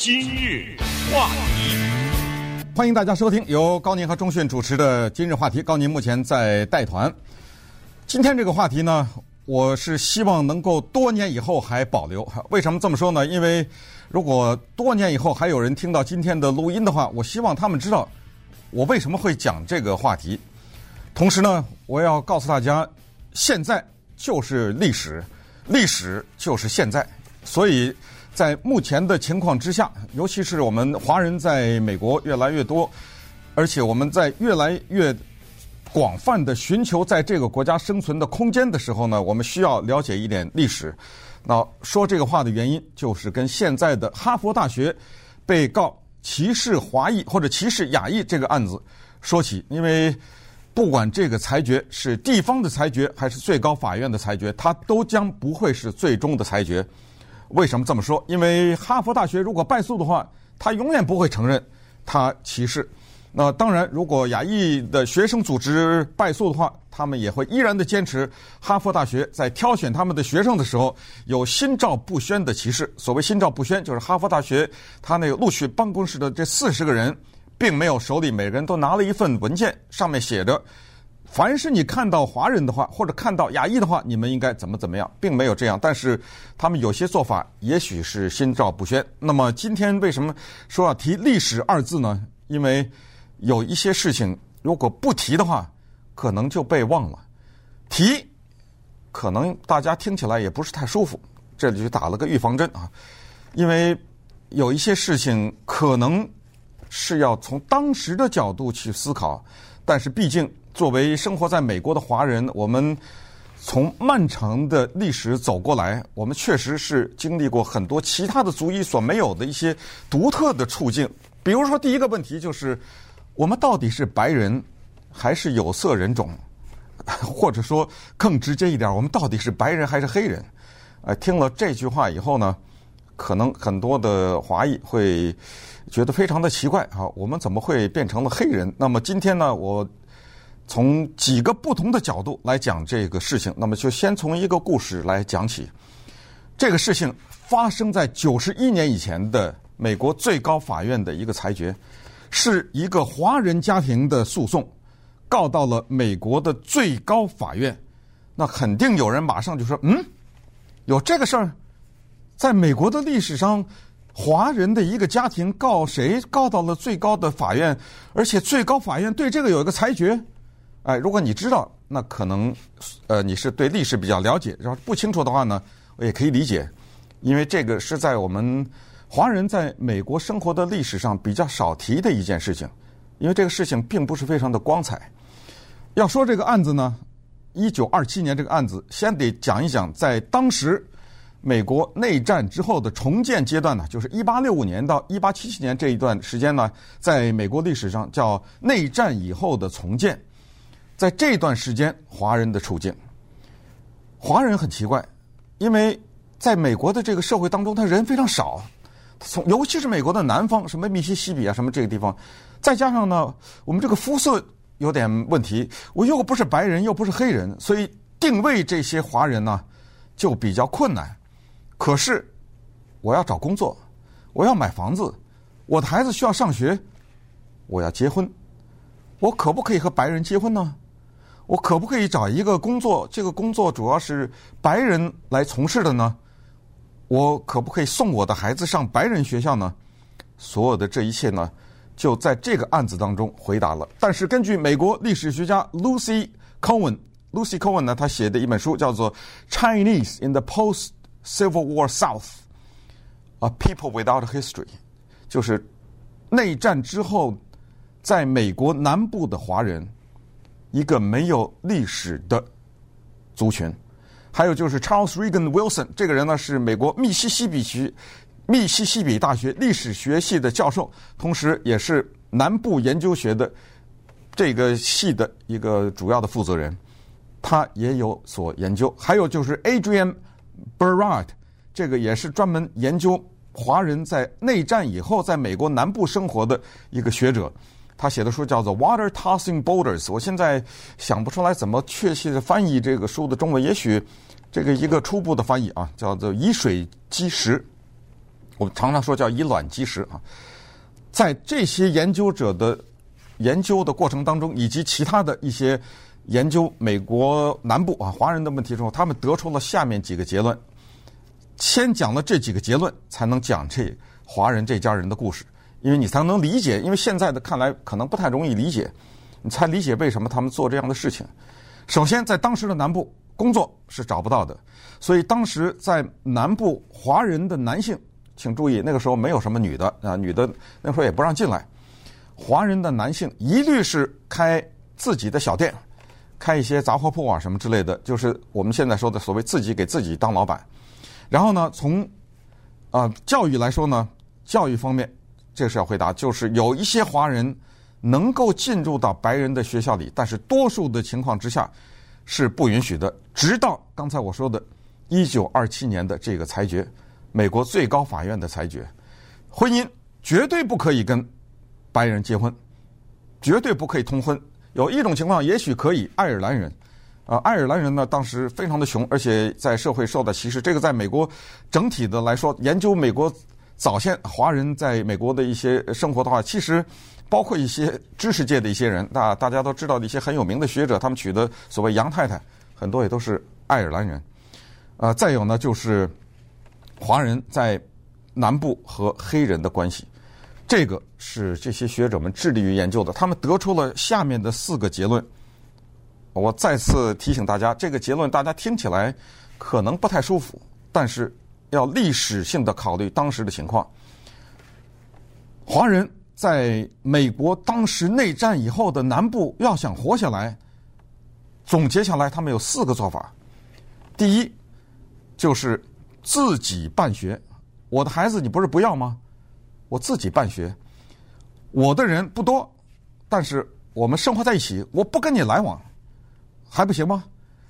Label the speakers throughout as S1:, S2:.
S1: 今日话题，
S2: 欢迎大家收听由高宁和钟迅主持的今日话题。高宁目前在带团。今天这个话题呢，我是希望能够多年以后还保留。为什么这么说呢？因为如果多年以后还有人听到今天的录音的话，我希望他们知道我为什么会讲这个话题。同时呢，我要告诉大家，现在就是历史，历史就是现在，所以。在目前的情况之下，尤其是我们华人在美国越来越多，而且我们在越来越广泛的寻求在这个国家生存的空间的时候呢，我们需要了解一点历史。那说这个话的原因，就是跟现在的哈佛大学被告歧视华裔或者歧视亚裔这个案子说起。因为不管这个裁决是地方的裁决还是最高法院的裁决，它都将不会是最终的裁决。为什么这么说？因为哈佛大学如果败诉的话，他永远不会承认他歧视。那当然，如果亚裔的学生组织败诉的话，他们也会依然的坚持哈佛大学在挑选他们的学生的时候有心照不宣的歧视。所谓心照不宣，就是哈佛大学他那个录取办公室的这四十个人，并没有手里每个人都拿了一份文件，上面写着。凡是你看到华人的话，或者看到亚裔的话，你们应该怎么怎么样，并没有这样。但是他们有些做法也许是心照不宣。那么今天为什么说要提历史二字呢？因为有一些事情如果不提的话，可能就被忘了；提，可能大家听起来也不是太舒服。这里就打了个预防针啊，因为有一些事情可能是要从当时的角度去思考，但是毕竟。作为生活在美国的华人，我们从漫长的历史走过来，我们确实是经历过很多其他的族裔所没有的一些独特的处境。比如说，第一个问题就是，我们到底是白人还是有色人种？或者说更直接一点，我们到底是白人还是黑人？呃，听了这句话以后呢，可能很多的华裔会觉得非常的奇怪啊，我们怎么会变成了黑人？那么今天呢，我。从几个不同的角度来讲这个事情，那么就先从一个故事来讲起。这个事情发生在九十一年以前的美国最高法院的一个裁决，是一个华人家庭的诉讼，告到了美国的最高法院。那肯定有人马上就说：“嗯，有这个事儿，在美国的历史上，华人的一个家庭告谁告到了最高的法院，而且最高法院对这个有一个裁决。”哎，如果你知道，那可能，呃，你是对历史比较了解。然后不清楚的话呢，我也可以理解，因为这个是在我们华人在美国生活的历史上比较少提的一件事情，因为这个事情并不是非常的光彩。要说这个案子呢，一九二七年这个案子，先得讲一讲，在当时美国内战之后的重建阶段呢，就是一八六五年到一八七七年这一段时间呢，在美国历史上叫内战以后的重建。在这段时间，华人的处境，华人很奇怪，因为在美国的这个社会当中，他人非常少，从尤其是美国的南方，什么密西西比啊，什么这个地方，再加上呢，我们这个肤色有点问题，我又不是白人，又不是黑人，所以定位这些华人呢就比较困难。可是我要找工作，我要买房子，我的孩子需要上学，我要结婚，我可不可以和白人结婚呢？我可不可以找一个工作？这个工作主要是白人来从事的呢？我可不可以送我的孩子上白人学校呢？所有的这一切呢，就在这个案子当中回答了。但是根据美国历史学家 Lucy Cohen，Lucy Cohen 呢，他写的一本书叫做《Chinese in the Post-Civil War South: A People Without History》，就是内战之后在美国南部的华人。一个没有历史的族群，还有就是 Charles Regan Wilson 这个人呢，是美国密西西比区密西西比大学历史学系的教授，同时也是南部研究学的这个系的一个主要的负责人，他也有所研究。还有就是 Adrian Berard，这个也是专门研究华人在内战以后在美国南部生活的一个学者。他写的书叫做《Water Tossing Boulders》，我现在想不出来怎么确切的翻译这个书的中文，也许这个一个初步的翻译啊，叫做“以水击石”。我们常常说叫以卵击石啊。在这些研究者的研究的过程当中，以及其他的一些研究美国南部啊华人的问题之后，他们得出了下面几个结论。先讲了这几个结论，才能讲这华人这家人的故事，因为你才能理解。因为现在的看来可能不太容易理解，你才理解为什么他们做这样的事情。首先，在当时的南部工作是找不到的，所以当时在南部华人的男性，请注意，那个时候没有什么女的啊，女的那时候也不让进来。华人的男性一律是开自己的小店，开一些杂货铺啊什么之类的，就是我们现在说的所谓自己给自己当老板。然后呢，从啊、教育来说呢，教育方面，这是要回答，就是有一些华人能够进入到白人的学校里，但是多数的情况之下是不允许的。直到刚才我说的，一九二七年的这个裁决，美国最高法院的裁决，婚姻绝对不可以跟白人结婚，绝对不可以通婚。有一种情况也许可以，爱尔兰人。啊，爱尔兰人呢，当时非常的穷，而且在社会受到歧视。这个在美国整体的来说，研究美国早先华人在美国的一些生活的话，其实包括一些知识界的一些人，大大家都知道的一些很有名的学者，他们娶的所谓洋太太，很多也都是爱尔兰人。啊，再有呢，就是华人在南部和黑人的关系，这个是这些学者们致力于研究的。他们得出了下面的四个结论。我再次提醒大家，这个结论大家听起来可能不太舒服，但是要历史性的考虑当时的情况。华人在美国当时内战以后的南部要想活下来，总结下来他们有四个做法。第一，就是自己办学。我的孩子你不是不要吗？我自己办学。我的人不多，但是我们生活在一起，我不跟你来往。还不行吗？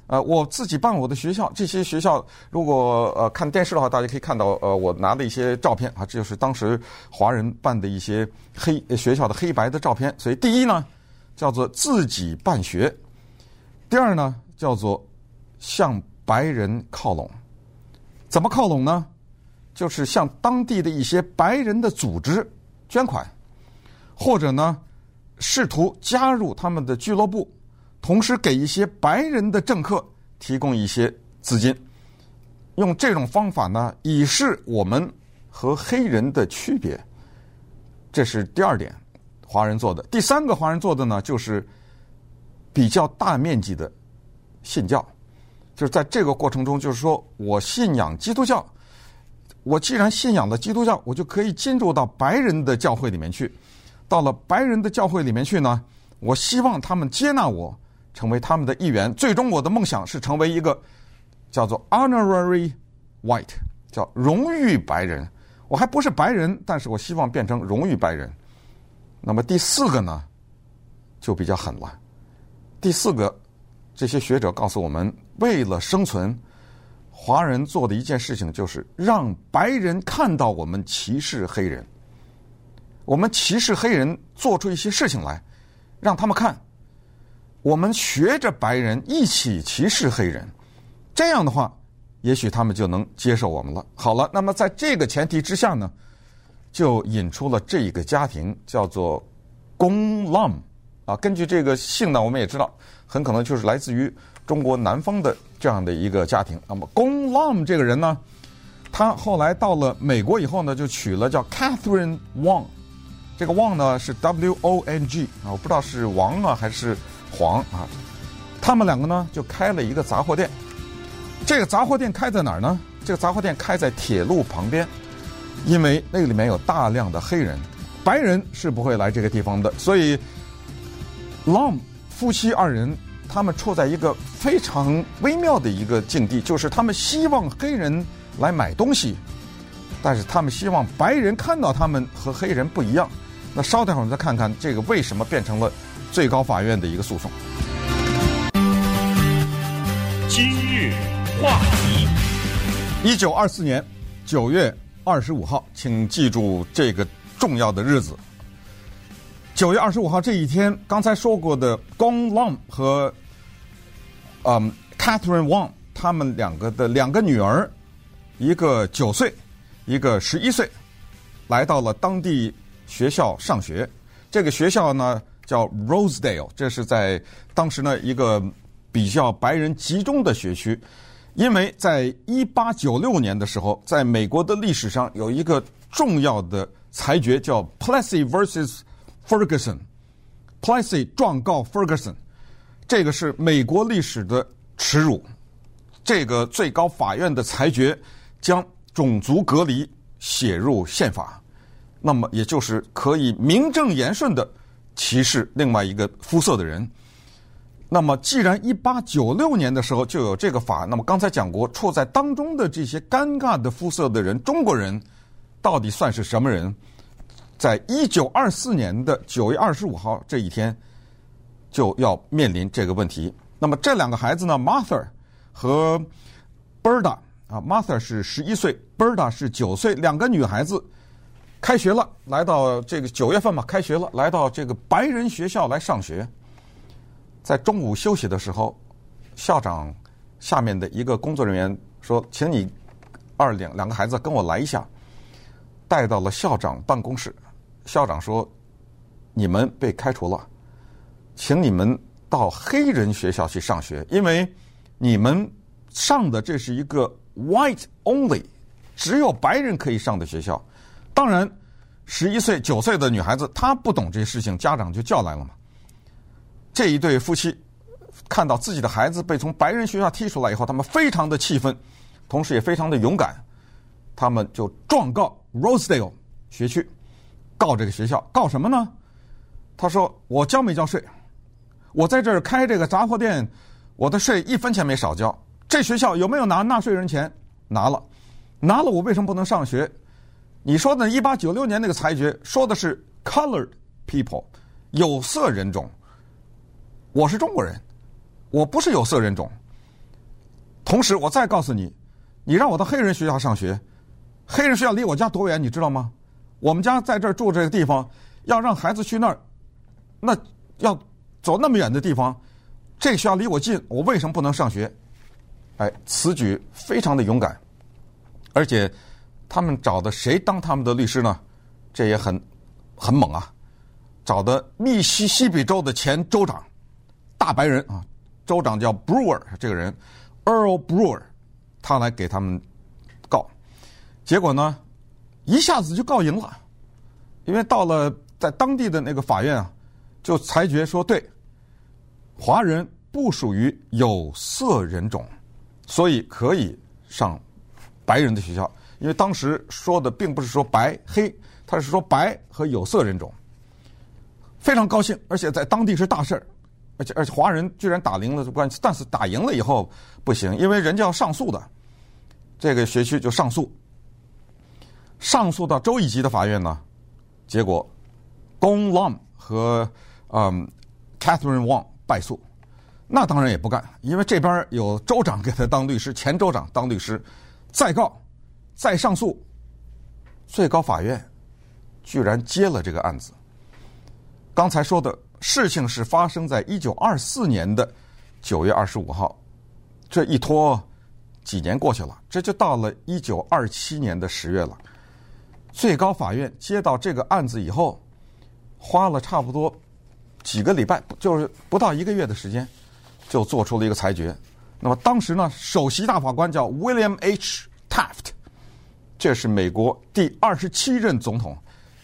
S2: 呃，我自己办我的学校，这些学校如果呃看电视的话，大家可以看到，呃，我拿的一些照片啊，这就是当时华人办的一些黑学校的黑白的照片。所以第一呢，叫做自己办学；第二呢，叫做向白人靠拢。怎么靠拢呢？就是向当地的一些白人的组织捐款，或者呢，试图加入他们的俱乐部。同时给一些白人的政客提供一些资金，用这种方法呢，以示我们和黑人的区别。这是第二点，华人做的。第三个华人做的呢，就是比较大面积的信教，就是在这个过程中，就是说我信仰基督教，我既然信仰了基督教，我就可以进入到白人的教会里面去。到了白人的教会里面去呢，我希望他们接纳我。成为他们的一员，最终我的梦想是成为一个叫做 honorary white，叫荣誉白人。我还不是白人，但是我希望变成荣誉白人。那么第四个呢，就比较狠了。第四个，这些学者告诉我们，为了生存，华人做的一件事情就是让白人看到我们歧视黑人，我们歧视黑人，做出一些事情来，让他们看。我们学着白人一起歧视黑人，这样的话，也许他们就能接受我们了。好了，那么在这个前提之下呢，就引出了这一个家庭，叫做龚浪啊。根据这个姓呢，我们也知道，很可能就是来自于中国南方的这样的一个家庭。那么龚浪这个人呢，他后来到了美国以后呢，就娶了叫 Catherine Wang 这个 Wang 呢是 W O N G 啊，我不知道是王啊还是。黄啊，他们两个呢就开了一个杂货店。这个杂货店开在哪儿呢？这个杂货店开在铁路旁边，因为那个里面有大量的黑人，白人是不会来这个地方的。所以，Long 夫妻二人他们处在一个非常微妙的一个境地，就是他们希望黑人来买东西，但是他们希望白人看到他们和黑人不一样。那稍等会儿我们再看看这个为什么变成了。最高法院的一个诉讼。
S1: 今日话题：
S2: 一九二四年九月二十五号，请记住这个重要的日子。九月二十五号这一天，刚才说过的龚浪和嗯、um, Catherine Wang 他们两个的两个女儿，一个九岁，一个十一岁，来到了当地学校上学。这个学校呢叫 Rosedale，这是在当时呢一个比较白人集中的学区。因为在一八九六年的时候，在美国的历史上有一个重要的裁决叫 Plessy vs Ferguson，Plessy 状告 Ferguson，这个是美国历史的耻辱。这个最高法院的裁决将种族隔离写入宪法，那么也就是可以名正言顺的歧视另外一个肤色的人。那么，既然一八九六年的时候就有这个法，那么刚才讲过，处在当中的这些尴尬的肤色的人，中国人到底算是什么人？在一九二四年的九月二十五号这一天，就要面临这个问题。那么这两个孩子呢，Martha 和 Berta 啊，Martha 是十一岁，Berta 是九岁，两个女孩子开学了，来到这个九月份嘛，开学了，来到这个白人学校来上学。在中午休息的时候，校长下面的一个工作人员说：“请你二两两个孩子跟我来一下。”带到了校长办公室。校长说：“你们被开除了，请你们到黑人学校去上学，因为你们上的这是一个 white only，只有白人可以上的学校。当然，十一岁、九岁的女孩子她不懂这些事情，家长就叫来了嘛。”这一对夫妻看到自己的孩子被从白人学校踢出来以后，他们非常的气愤，同时也非常的勇敢，他们就状告 Rosedale 学区，告这个学校，告什么呢？他说：“我交没交税？我在这儿开这个杂货店，我的税一分钱没少交。这学校有没有拿纳税人钱？拿了，拿了，我为什么不能上学？你说的，一八九六年那个裁决说的是 colored people，有色人种。”我是中国人，我不是有色人种。同时，我再告诉你，你让我到黑人学校上学，黑人学校离我家多远，你知道吗？我们家在这儿住这个地方，要让孩子去那儿，那要走那么远的地方。这个学校离我近，我为什么不能上学？哎，此举非常的勇敢，而且他们找的谁当他们的律师呢？这也很很猛啊！找的密西西比州的前州长。大白人啊，州长叫 Brewer，这个人 Earl Brewer，他来给他们告，结果呢，一下子就告赢了，因为到了在当地的那个法院啊，就裁决说，对，华人不属于有色人种，所以可以上白人的学校，因为当时说的并不是说白黑，他是说白和有色人种，非常高兴，而且在当地是大事儿。而且而且华人居然打赢了这官司，但是打赢了以后不行，因为人家要上诉的，这个学区就上诉，上诉到州一级的法院呢，结果龚朗和嗯 Catherine Wong 败诉，那当然也不干，因为这边有州长给他当律师，前州长当律师，再告再上诉，最高法院居然接了这个案子，刚才说的。事情是发生在一九二四年的九月二十五号，这一拖几年过去了，这就到了一九二七年的十月了。最高法院接到这个案子以后，花了差不多几个礼拜，就是不到一个月的时间，就做出了一个裁决。那么当时呢，首席大法官叫 William H. Taft，这是美国第二十七任总统。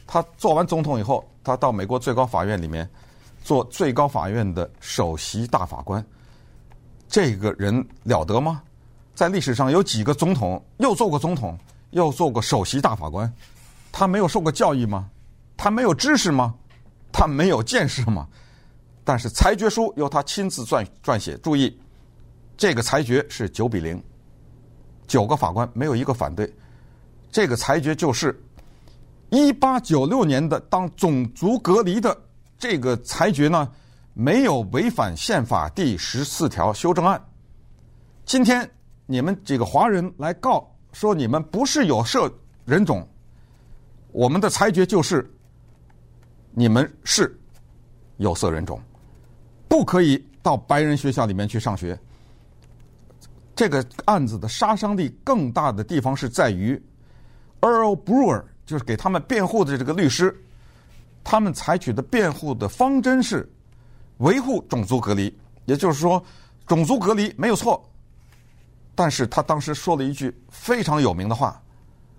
S2: 他做完总统以后，他到美国最高法院里面。做最高法院的首席大法官，这个人了得吗？在历史上有几个总统又做过总统，又做过首席大法官？他没有受过教育吗？他没有知识吗？他没有见识吗？但是裁决书由他亲自撰撰写。注意，这个裁决是九比零，九个法官没有一个反对。这个裁决就是一八九六年的当种族隔离的。这个裁决呢，没有违反宪法第十四条修正案。今天你们几个华人来告说你们不是有色人种，我们的裁决就是你们是有色人种，不可以到白人学校里面去上学。这个案子的杀伤力更大的地方是在于 Earl Brewer 就是给他们辩护的这个律师，他们采取的辩护的方针是维护种族隔离，也就是说，种族隔离没有错。但是他当时说了一句非常有名的话，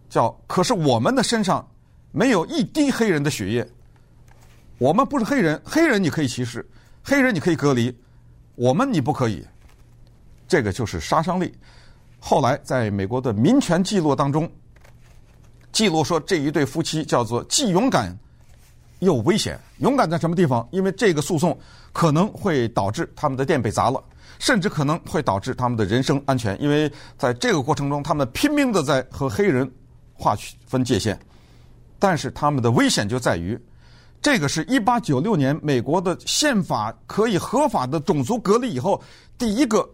S2: 叫“可是我们的身上没有一滴黑人的血液，我们不是黑人，黑人你可以歧视，黑人你可以隔离，我们你不可以。”这个就是杀伤力。后来在美国的民权记录当中，记录说这一对夫妻叫做既勇敢又危险。勇敢在什么地方？因为这个诉讼可能会导致他们的店被砸了。甚至可能会导致他们的人身安全，因为在这个过程中，他们拼命的在和黑人划分界限。但是他们的危险就在于，这个是一八九六年美国的宪法可以合法的种族隔离以后，第一个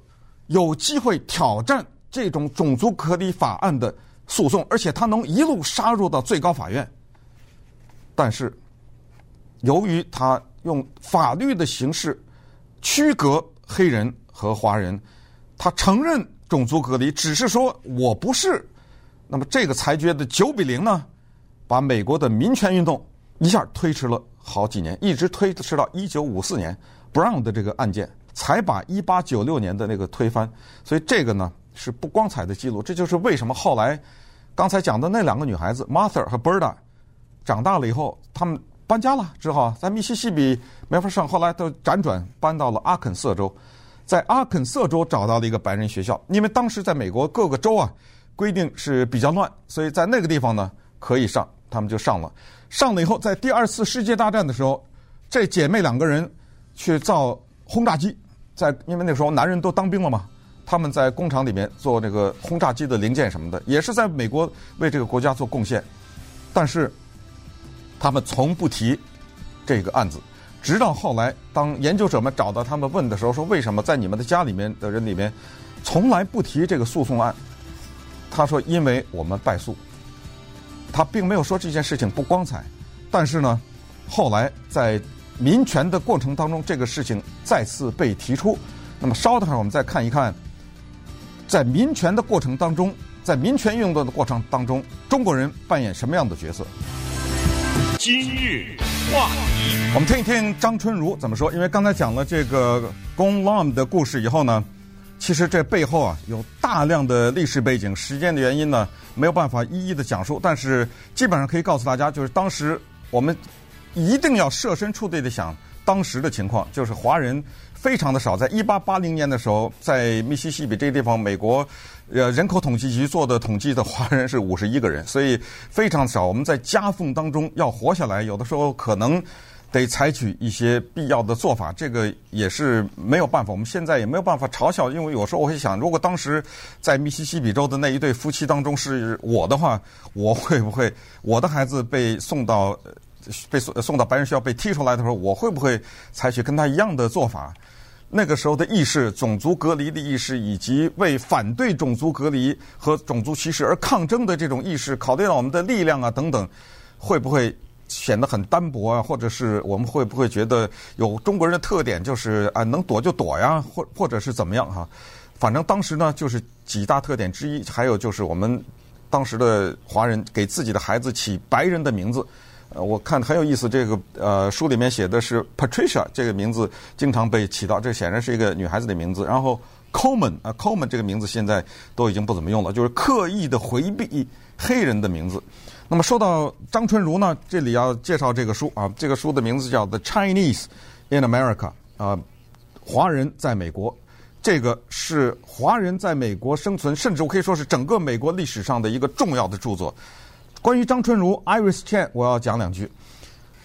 S2: 有机会挑战这种种族隔离法案的诉讼，而且他能一路杀入到最高法院。但是，由于他用法律的形式区隔黑人。和华人，他承认种族隔离，只是说我不是。那么这个裁决的九比零呢，把美国的民权运动一下推迟了好几年，一直推迟到一九五四年，Brown 的这个案件才把一八九六年的那个推翻。所以这个呢是不光彩的记录。这就是为什么后来刚才讲的那两个女孩子 Martha 和 Berta 长大了以后，他们搬家了，只好在密西西比没法上，后来都辗转搬到了阿肯色州。在阿肯色州找到了一个白人学校，因为当时在美国各个州啊规定是比较乱，所以在那个地方呢可以上，他们就上了。上了以后，在第二次世界大战的时候，这姐妹两个人去造轰炸机，在因为那时候男人都当兵了嘛，他们在工厂里面做这个轰炸机的零件什么的，也是在美国为这个国家做贡献，但是他们从不提这个案子。直到后来，当研究者们找到他们问的时候，说：“为什么在你们的家里面的人里面，从来不提这个诉讼案？”他说：“因为我们败诉。”他并没有说这件事情不光彩，但是呢，后来在民权的过程当中，这个事情再次被提出。那么稍等会儿，我们再看一看，在民权的过程当中，在民权运动的过程当中，中国人扮演什么样的角色？
S1: 今日话题，
S2: 我们听一听张春如怎么说。因为刚才讲了这个 Gong Lam 的故事以后呢，其实这背后啊有大量的历史背景，时间的原因呢没有办法一一的讲述。但是基本上可以告诉大家，就是当时我们一定要设身处地的想当时的情况，就是华人非常的少。在一八八零年的时候，在密西西比这个地方，美国。呃，人口统计局做的统计的华人是 五十一个人，所以非常少。我们在夹缝当中要活下来，有的时候可能得采取一些必要的做法，这个也是没有办法。我们现在也没有办法嘲笑，因为有时候我会想，如果当时在密西西比州的那一对夫妻当中是我的话，我会不会我的孩子被送到被送送到白人学校被踢出来的时候，我会不会采取跟他一样的做法？那个时候的意识，种族隔离的意识，以及为反对种族隔离和种族歧视而抗争的这种意识，考虑到我们的力量啊等等，会不会显得很单薄啊？或者是我们会不会觉得有中国人的特点，就是啊能躲就躲呀，或或者是怎么样哈？反正当时呢，就是几大特点之一，还有就是我们当时的华人给自己的孩子起白人的名字。呃，我看很有意思，这个呃书里面写的是 Patricia 这个名字经常被起到，这显然是一个女孩子的名字。然后 Coleman 啊 Coleman 这个名字现在都已经不怎么用了，就是刻意的回避黑人的名字。那么说到张春如呢，这里要介绍这个书啊，这个书的名字叫 The Chinese in America 啊，华人在美国，这个是华人在美国生存，甚至我可以说是整个美国历史上的一个重要的著作。关于张春如 Iris Chan，我要讲两句，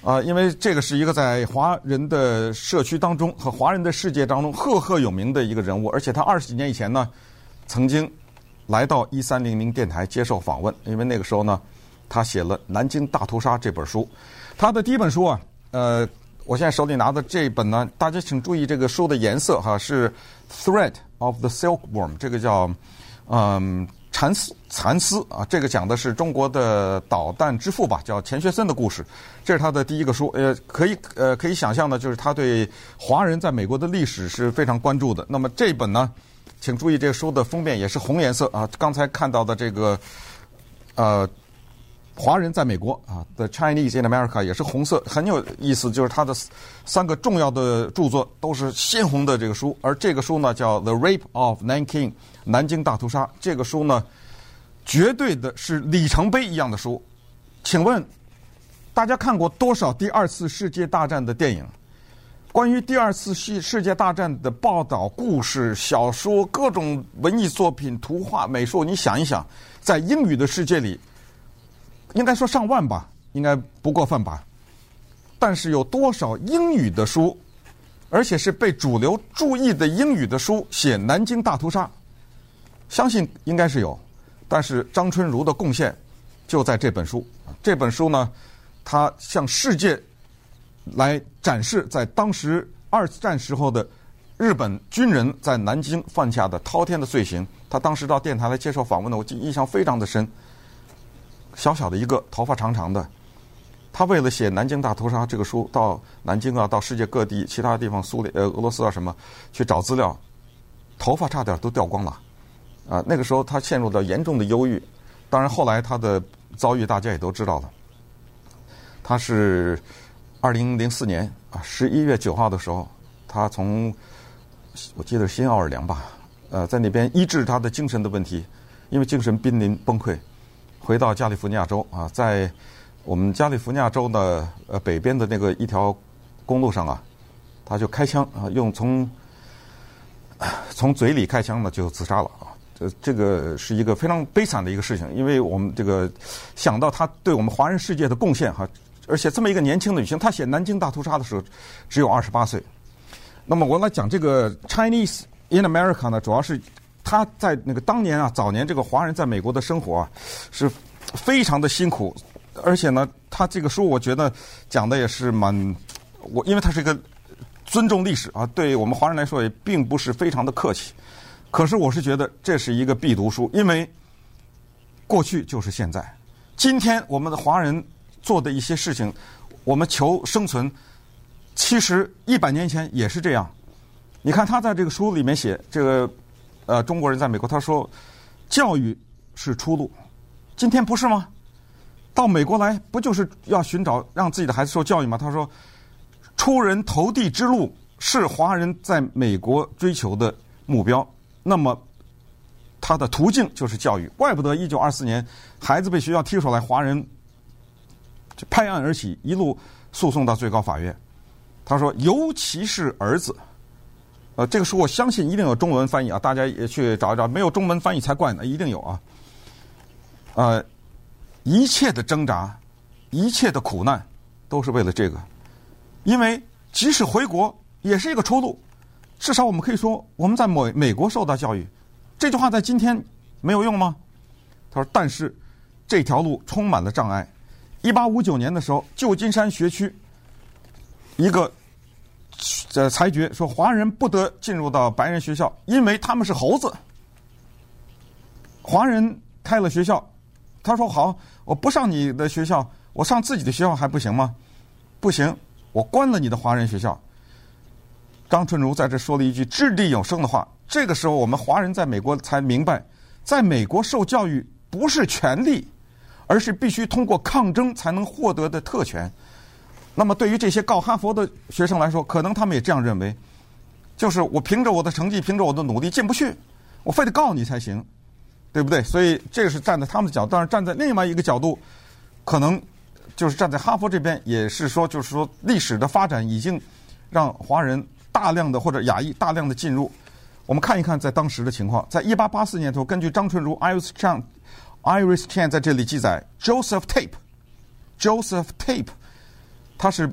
S2: 啊，因为这个是一个在华人的社区当中和华人的世界当中赫赫有名的一个人物，而且他二十几年以前呢，曾经来到一三零零电台接受访问，因为那个时候呢，他写了《南京大屠杀》这本书，他的第一本书啊，呃，我现在手里拿的这本呢，大家请注意这个书的颜色哈，是《Thread of the Silkworm》，这个叫嗯。蚕丝，蚕丝啊，这个讲的是中国的导弹之父吧，叫钱学森的故事。这是他的第一个书，呃，可以呃可以想象的，就是他对华人在美国的历史是非常关注的。那么这本呢，请注意这个书的封面也是红颜色啊。刚才看到的这个呃华人在美国啊，The Chinese in America 也是红色，很有意思。就是他的三个重要的著作都是鲜红的这个书，而这个书呢叫《The Rape of Nanking》南京大屠杀。这个书呢，绝对的是里程碑一样的书。请问大家看过多少第二次世界大战的电影？关于第二次世世界大战的报道、故事、小说、各种文艺作品、图画、美术，你想一想，在英语的世界里。应该说上万吧，应该不过分吧。但是有多少英语的书，而且是被主流注意的英语的书写南京大屠杀？相信应该是有。但是张春如的贡献就在这本书。这本书呢，他向世界来展示在当时二战时候的日本军人在南京犯下的滔天的罪行。他当时到电台来接受访问的，我记印象非常的深。小小的一个，头发长长的，他为了写《南京大屠杀》这个书，到南京啊，到世界各地其他地方，苏联、呃、俄罗斯啊什么，去找资料，头发差点都掉光了，啊，那个时候他陷入到严重的忧郁。当然后来他的遭遇大家也都知道了。他是二零零四年啊十一月九号的时候，他从我记得新奥尔良吧，呃，在那边医治他的精神的问题，因为精神濒临崩溃。回到加利福尼亚州啊，在我们加利福尼亚州的呃北边的那个一条公路上啊，他就开枪啊，用从 从嘴里开枪呢就自杀了啊。这这个是一个非常悲惨的一个事情，因为我们这个想到他对我们华人世界的贡献哈，而且这么一个年轻的女性，她写南京大屠杀的时候只有二十八岁。那么我来讲这个 Chinese in America 呢，主要是。他在那个当年啊，早年这个华人在美国的生活啊，是非常的辛苦，而且呢，他这个书我觉得讲的也是蛮，我因为他是一个尊重历史啊，对我们华人来说也并不是非常的客气。可是我是觉得这是一个必读书，因为过去就是现在，今天我们的华人做的一些事情，我们求生存，其实一百年前也是这样。你看他在这个书里面写这个。呃，中国人在美国，他说，教育是出路。今天不是吗？到美国来，不就是要寻找让自己的孩子受教育吗？他说，出人头地之路是华人在美国追求的目标。那么，他的途径就是教育。怪不得一九二四年孩子被学校踢出来，华人就拍案而起，一路诉讼到最高法院。他说，尤其是儿子。呃，这个书我相信一定有中文翻译啊，大家也去找一找，没有中文翻译才怪呢，一定有啊。呃，一切的挣扎，一切的苦难，都是为了这个，因为即使回国也是一个出路，至少我们可以说我们在美美国受到教育，这句话在今天没有用吗？他说，但是这条路充满了障碍。一八五九年的时候，旧金山学区一个。这裁决说，华人不得进入到白人学校，因为他们是猴子。华人开了学校，他说好，我不上你的学校，我上自己的学校还不行吗？不行，我关了你的华人学校。张春如在这说了一句掷地有声的话。这个时候，我们华人在美国才明白，在美国受教育不是权利，而是必须通过抗争才能获得的特权。那么，对于这些告哈佛的学生来说，可能他们也这样认为，就是我凭着我的成绩，凭着我的努力进不去，我非得告你才行，对不对？所以这个是站在他们的角度，但是站在另外一个角度，可能就是站在哈佛这边，也是说，就是说历史的发展已经让华人大量的或者亚裔大量的进入。我们看一看在当时的情况，在一八八四年的时候，根据张春如 Iris Chan Iris Chan 在这里记载，Joseph Tape，Joseph Tape。他是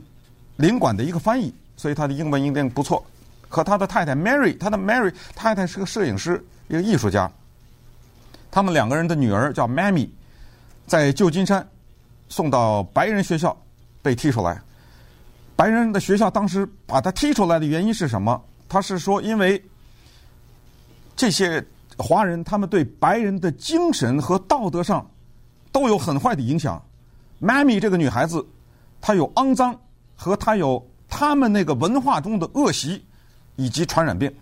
S2: 领馆的一个翻译，所以他的英文一定不错。和他的太太 Mary，他的 Mary 太太是个摄影师，一个艺术家。他们两个人的女儿叫 Mammy，在旧金山送到白人学校被踢出来。白人的学校当时把他踢出来的原因是什么？他是说，因为这些华人他们对白人的精神和道德上都有很坏的影响。Mammy 这个女孩子。他有肮脏，和他有他们那个文化中的恶习，以及传染病。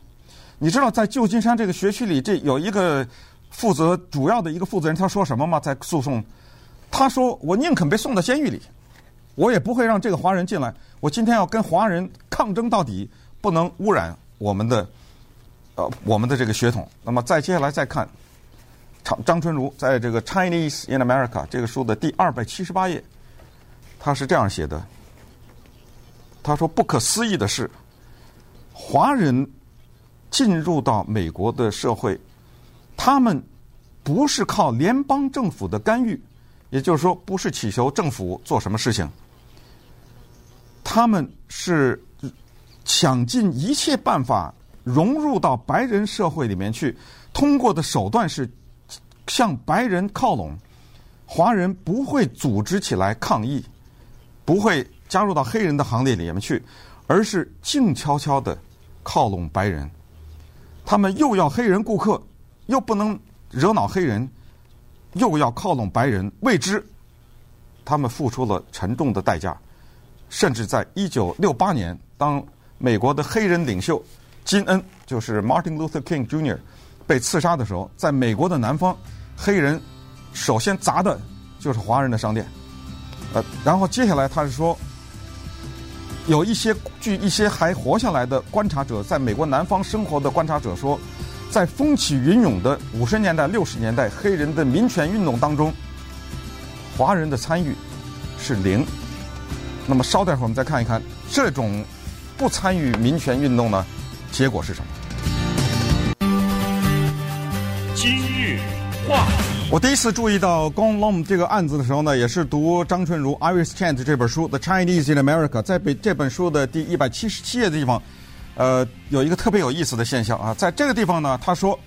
S2: 你知道，在旧金山这个学区里，这有一个负责主要的一个负责人，他说什么吗？在诉讼，他说：“我宁肯被送到监狱里，我也不会让这个华人进来。我今天要跟华人抗争到底，不能污染我们的呃我们的这个血统。”那么再接下来再看张张春如在这个《Chinese in America》这个书的第二百七十八页，他是这样写的：“他说不可思议的是，华人进入到美国的社会，他们不是靠联邦政府的干预。”也就是说，不是祈求政府做什么事情，他们是想尽一切办法融入到白人社会里面去，通过的手段是向白人靠拢。华人不会组织起来抗议，不会加入到黑人的行列里面去，而是静悄悄的靠拢白人。他们又要黑人顾客，又不能惹恼黑人。又要靠拢白人，为之，他们付出了沉重的代价。甚至在一九六八年，当美国的黑人领袖金恩，就是 Martin Luther King Jr. 被刺杀的时候，在美国的南方，黑人首先砸的就是华人的商店。呃，然后接下来他是说，有一些据一些还活下来的观察者，在美国南方生活的观察者说。在风起云涌的五十年代、六十年代黑人的民权运动当中，华人的参与是零。那么稍待会儿我们再看一看这种不参与民权运动呢，结果是什么？
S1: 今日话题，
S2: 我第一次注意到 Gong Lum 这个案子的时候呢，也是读张春如 Iris Chant 这本书《The Chinese in America》在被这本书的第一百七十七页的地方。呃，有一个特别有意思的现象啊，在这个地方呢，他说，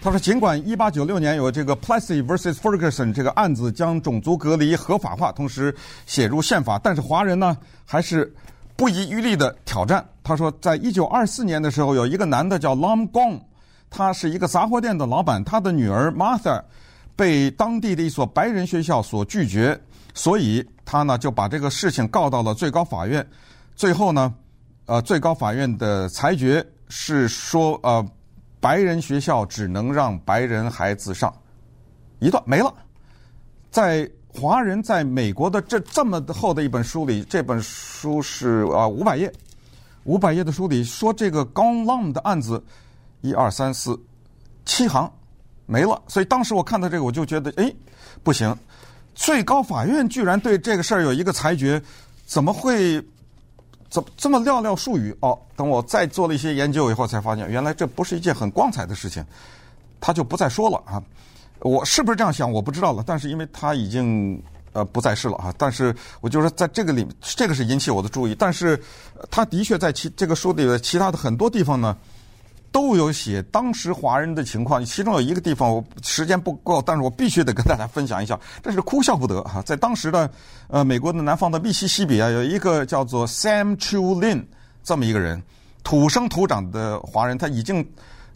S2: 他说，尽管一八九六年有这个 Plessy vs Ferguson 这个案子将种族隔离合法化，同时写入宪法，但是华人呢还是不遗余力的挑战。他说，在一九二四年的时候，有一个男的叫 Lum Gong，他是一个杂货店的老板，他的女儿 Martha 被当地的一所白人学校所拒绝，所以他呢就把这个事情告到了最高法院，最后呢。呃，最高法院的裁决是说，呃，白人学校只能让白人孩子上，一段没了。在华人在美国的这这么厚的一本书里，这本书是啊五百页，五百页的书里说这个 Gong 的案子，一二三四七行没了。所以当时我看到这个，我就觉得，哎，不行，最高法院居然对这个事儿有一个裁决，怎么会？怎么这么寥寥数语？哦，等我再做了一些研究以后，才发现原来这不是一件很光彩的事情，他就不再说了啊。我是不是这样想？我不知道了。但是因为他已经呃不在世了啊。但是我就说在这个里，这个是引起我的注意。但是他的确在其这个书里的其他的很多地方呢。都有写当时华人的情况，其中有一个地方我时间不够，但是我必须得跟大家分享一下，这是哭笑不得哈。在当时的呃美国的南方的密西西比啊，有一个叫做 Sam Chu Lin 这么一个人，土生土长的华人，他已经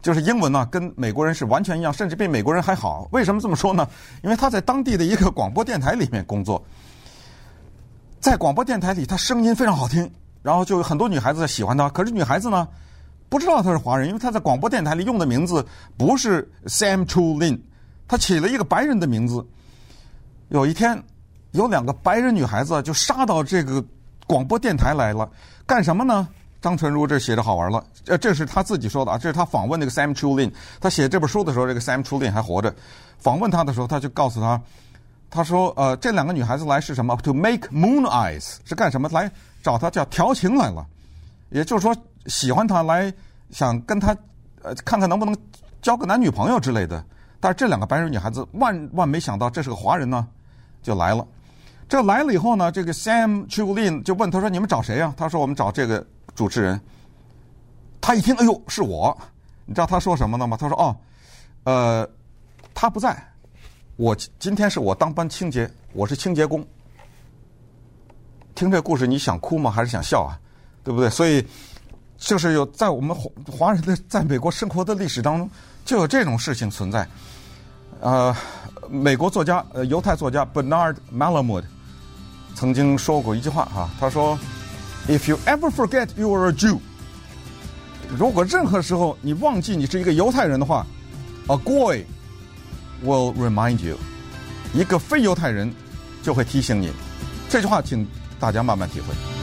S2: 就是英文呢、跟美国人是完全一样，甚至比美国人还好。为什么这么说呢？因为他在当地的一个广播电台里面工作，在广播电台里他声音非常好听，然后就有很多女孩子喜欢他。可是女孩子呢？不知道他是华人，因为他在广播电台里用的名字不是 Sam Chu Lin，他起了一个白人的名字。有一天，有两个白人女孩子就杀到这个广播电台来了，干什么呢？张纯如这写着好玩了，呃，这是他自己说的啊，这是他访问那个 Sam Chu Lin。他写这本书的时候，这个 Sam Chu Lin 还活着。访问他的时候，他就告诉他，他说：“呃，这两个女孩子来是什么？To make moon eyes 是干什么？来找他叫调情来了。”也就是说。喜欢他来想跟他呃看看能不能交个男女朋友之类的，但是这两个白人女孩子万万没想到这是个华人呢，就来了。这来了以后呢，这个 Sam Chu Lin 就问他说：“你们找谁呀？”他说：“我们找这个主持人。”他一听，哎呦，是我！你知道他说什么呢吗？他说：“哦，呃，他不在，我今天是我当班清洁，我是清洁工。”听这故事，你想哭吗？还是想笑啊？对不对？所以。就是有在我们华华人的在美国生活的历史当中，就有这种事情存在。呃，美国作家呃犹太作家 Bernard Malamud 曾经说过一句话哈，他说：“If you ever forget you are a Jew，如果任何时候你忘记你是一个犹太人的话，a Goy will remind you，一个非犹太人就会提醒你。这句话，请大家慢慢体会。